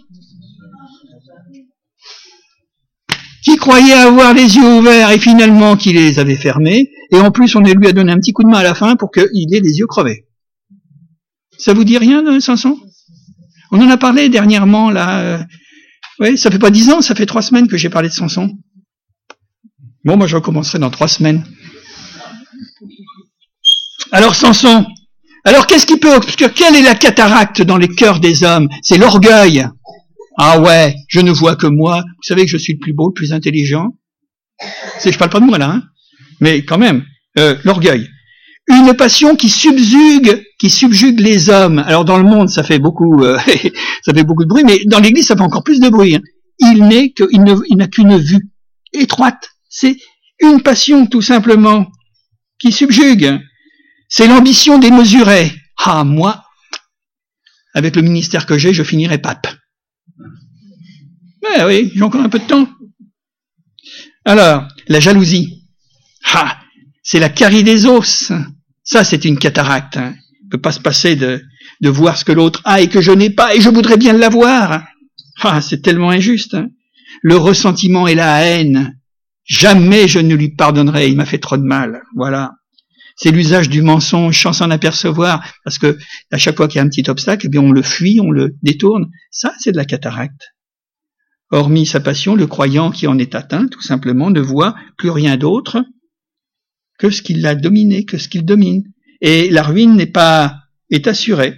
qui croyait avoir les yeux ouverts et finalement qui les avait fermés, et en plus on lui a donné un petit coup de main à la fin pour qu'il ait les yeux crevés. Ça vous dit rien, Samson? On en a parlé dernièrement, là. Oui, ça fait pas dix ans, ça fait trois semaines que j'ai parlé de Samson. Bon, moi je recommencerai dans trois semaines. Alors Samson, alors qu'est-ce qui peut obscurer Quelle est la cataracte dans les cœurs des hommes? C'est l'orgueil. Ah ouais, je ne vois que moi. Vous savez que je suis le plus beau, le plus intelligent. Je parle pas de moi là, hein. mais quand même, euh, l'orgueil. Une passion qui subjugue, qui subjugue les hommes. Alors dans le monde, ça fait beaucoup, euh, ça fait beaucoup de bruit, mais dans l'Église, ça fait encore plus de bruit. Hein. Il n'est n'a qu'une vue étroite. C'est une passion tout simplement qui subjugue. C'est l'ambition démesurée. Ah, moi, avec le ministère que j'ai, je finirai pape. Mais oui, j'ai encore un peu de temps. Alors, la jalousie. Ah, c'est la carie des os. Ça, c'est une cataracte. Hein. ne peut pas se passer de, de voir ce que l'autre a et que je n'ai pas et je voudrais bien l'avoir. Ah, c'est tellement injuste. Hein. Le ressentiment et la haine. Jamais je ne lui pardonnerai, il m'a fait trop de mal. Voilà c'est l'usage du mensonge sans s'en apercevoir, parce que à chaque fois qu'il y a un petit obstacle, eh bien on le fuit, on le détourne. Ça, c'est de la cataracte. Hormis sa passion, le croyant qui en est atteint, tout simplement, ne voit plus rien d'autre que ce qu'il a dominé, que ce qu'il domine. Et la ruine n'est pas, est assurée.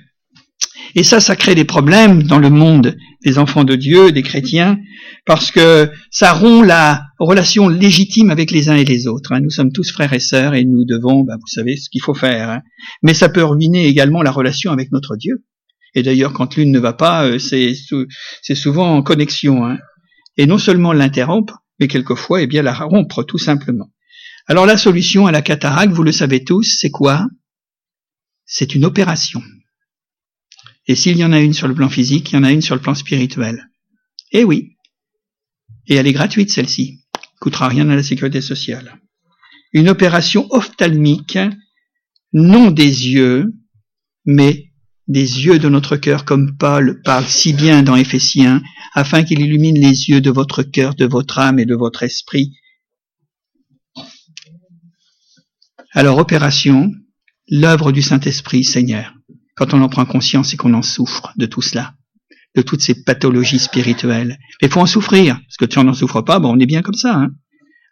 Et ça, ça crée des problèmes dans le monde des enfants de Dieu, des chrétiens, parce que ça rompt la relation légitime avec les uns et les autres. Hein. Nous sommes tous frères et sœurs et nous devons, bah, vous savez, ce qu'il faut faire. Hein. Mais ça peut ruiner également la relation avec notre Dieu. Et d'ailleurs, quand l'une ne va pas, euh, c'est, souvent en connexion. Hein. Et non seulement l'interrompre, mais quelquefois, eh bien, la rompre tout simplement. Alors la solution à la cataracte, vous le savez tous, c'est quoi? C'est une opération. Et s'il y en a une sur le plan physique, il y en a une sur le plan spirituel. Eh oui. Et elle est gratuite, celle-ci. Coûtera rien à la sécurité sociale. Une opération ophtalmique, non des yeux, mais des yeux de notre cœur, comme Paul parle si bien dans Éphésiens, afin qu'il illumine les yeux de votre cœur, de votre âme et de votre esprit. Alors, opération, l'œuvre du Saint-Esprit, Seigneur quand on en prend conscience et qu'on en souffre de tout cela, de toutes ces pathologies spirituelles. Mais il faut en souffrir, parce que si on n'en souffre pas, bon, on est bien comme ça. Hein.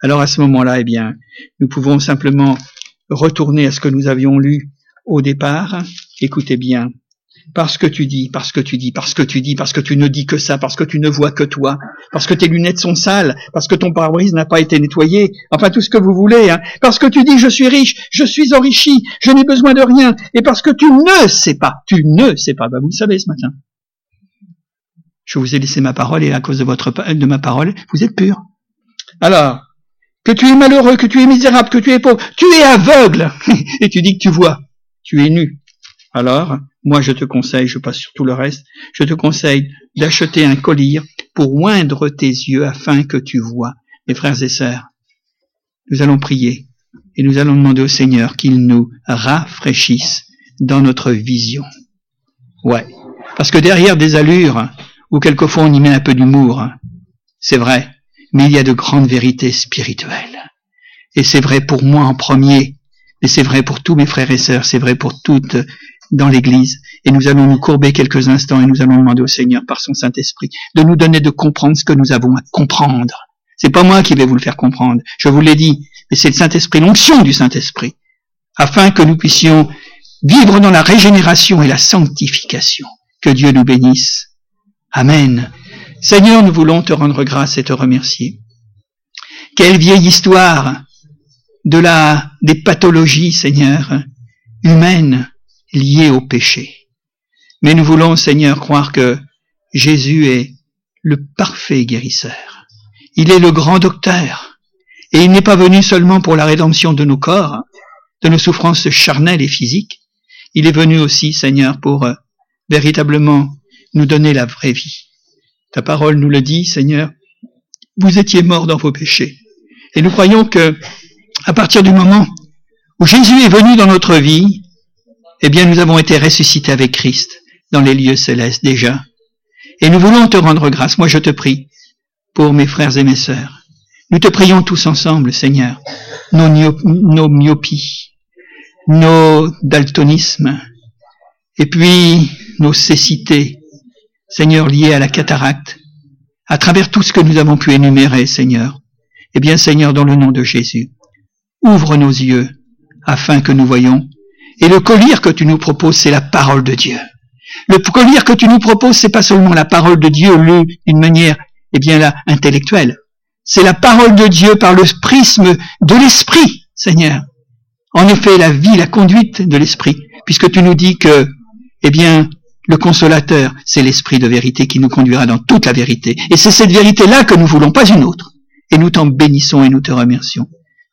Alors à ce moment-là, eh bien, nous pouvons simplement retourner à ce que nous avions lu au départ. Écoutez bien, parce que tu dis, parce que tu dis, parce que tu dis, parce que tu ne dis que ça, parce que tu ne vois que toi, parce que tes lunettes sont sales, parce que ton pare-brise n'a pas été nettoyé, enfin tout ce que vous voulez, hein. parce que tu dis je suis riche, je suis enrichi, je n'ai besoin de rien, et parce que tu ne sais pas, tu ne sais pas, bah, vous le savez ce matin. Je vous ai laissé ma parole et à cause de votre de ma parole, vous êtes pur. Alors, que tu es malheureux, que tu es misérable, que tu es pauvre, tu es aveugle, et tu dis que tu vois, tu es nu. Alors, moi je te conseille, je passe sur tout le reste, je te conseille d'acheter un collier pour oindre tes yeux afin que tu vois. Mes frères et sœurs, nous allons prier et nous allons demander au Seigneur qu'il nous rafraîchisse dans notre vision. Ouais. Parce que derrière des allures, où quelquefois on y met un peu d'humour, c'est vrai, mais il y a de grandes vérités spirituelles. Et c'est vrai pour moi en premier, et c'est vrai pour tous mes frères et sœurs, c'est vrai pour toutes dans l'Église et nous allons nous courber quelques instants et nous allons demander au Seigneur par son Saint-Esprit de nous donner de comprendre ce que nous avons à comprendre. C'est pas moi qui vais vous le faire comprendre, je vous l'ai dit, mais c'est le Saint-Esprit, l'onction du Saint-Esprit, afin que nous puissions vivre dans la régénération et la sanctification. Que Dieu nous bénisse. Amen. Seigneur, nous voulons te rendre grâce et te remercier. Quelle vieille histoire de la, des pathologies, Seigneur, humaines, liés au péché. Mais nous voulons, Seigneur, croire que Jésus est le parfait guérisseur. Il est le grand docteur. Et il n'est pas venu seulement pour la rédemption de nos corps, de nos souffrances charnelles et physiques. il est venu aussi, Seigneur, pour euh, véritablement nous donner la vraie vie. Ta parole nous le dit, Seigneur, vous étiez morts dans vos péchés. Et nous croyons que, à partir du moment où Jésus est venu dans notre vie, eh bien, nous avons été ressuscités avec Christ dans les lieux célestes déjà. Et nous voulons te rendre grâce. Moi, je te prie pour mes frères et mes sœurs. Nous te prions tous ensemble, Seigneur, nos, myopies, nos daltonismes, et puis nos cécités, Seigneur, liées à la cataracte, à travers tout ce que nous avons pu énumérer, Seigneur. Eh bien, Seigneur, dans le nom de Jésus, ouvre nos yeux afin que nous voyons. Et le collier que tu nous proposes, c'est la parole de Dieu. Le collier que tu nous proposes, c'est pas seulement la parole de Dieu lue d'une manière, eh bien là, intellectuelle. C'est la parole de Dieu par le prisme de l'esprit, Seigneur. En effet, la vie, la conduite de l'esprit, puisque tu nous dis que, eh bien, le consolateur, c'est l'esprit de vérité qui nous conduira dans toute la vérité. Et c'est cette vérité-là que nous voulons, pas une autre. Et nous t'en bénissons et nous te remercions.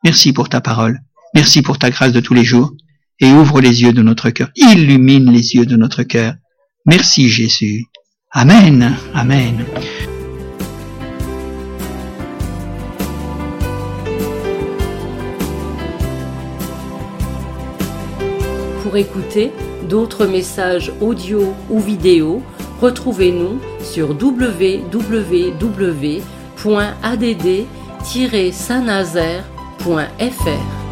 Merci pour ta parole. Merci pour ta grâce de tous les jours. Et ouvre les yeux de notre cœur. Illumine les yeux de notre cœur. Merci Jésus. Amen. Amen. Pour écouter d'autres messages audio ou vidéo, retrouvez-nous sur www.add-saint-nazaire.fr.